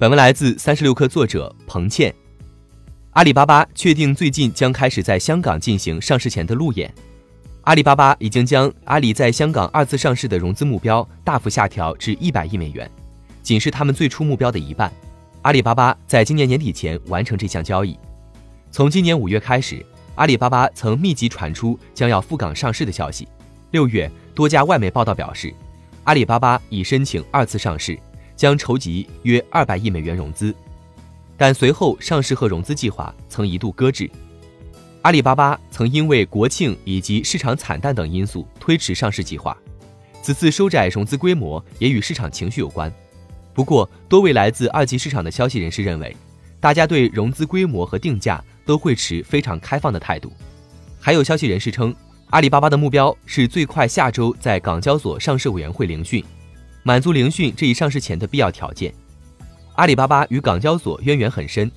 本文来自三十六氪作者彭倩。阿里巴巴确定最近将开始在香港进行上市前的路演。阿里巴巴已经将阿里在香港二次上市的融资目标大幅下调至一百亿美元，仅是他们最初目标的一半。阿里巴巴在今年年底前完成这项交易。从今年五月开始，阿里巴巴曾密集传出将要赴港上市的消息。六月，多家外媒报道表示，阿里巴巴已申请二次上市。将筹集约二百亿美元融资，但随后上市和融资计划曾一度搁置。阿里巴巴曾因为国庆以及市场惨淡等因素推迟上市计划，此次收窄融资规模也与市场情绪有关。不过，多位来自二级市场的消息人士认为，大家对融资规模和定价都会持非常开放的态度。还有消息人士称，阿里巴巴的目标是最快下周在港交所上市委员会聆讯。满足聆讯这一上市前的必要条件。阿里巴巴与港交所渊源很深。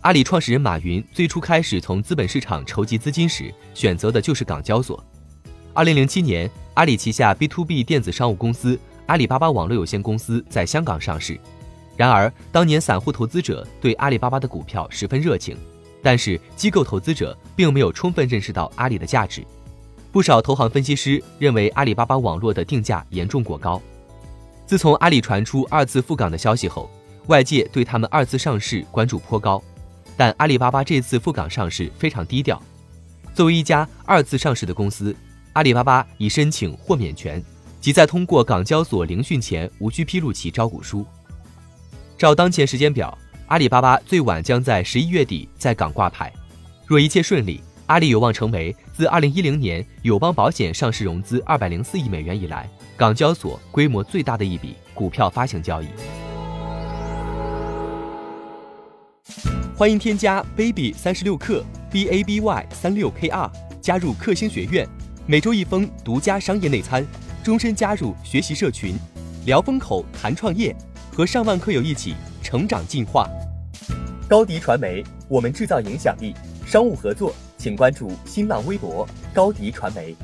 阿里创始人马云最初开始从资本市场筹集资金时，选择的就是港交所。二零零七年，阿里旗下 B to B 电子商务公司阿里巴巴网络有限公司在香港上市。然而，当年散户投资者对阿里巴巴的股票十分热情，但是机构投资者并没有充分认识到阿里的价值。不少投行分析师认为阿里巴巴网络的定价严重过高。自从阿里传出二次赴港的消息后，外界对他们二次上市关注颇高。但阿里巴巴这次赴港上市非常低调。作为一家二次上市的公司，阿里巴巴已申请豁免权，即在通过港交所聆讯前无需披露其招股书。照当前时间表，阿里巴巴最晚将在十一月底在港挂牌。若一切顺利，阿里有望成为自二零一零年友邦保险上市融资二百零四亿美元以来。港交所规模最大的一笔股票发行交易。欢迎添加 baby 三十六克 b a b y 三六 k r 加入克星学院，每周一封独家商业内参，终身加入学习社群，聊风口谈创业，和上万课友一起成长进化。高迪传媒，我们制造影响力。商务合作，请关注新浪微博高迪传媒。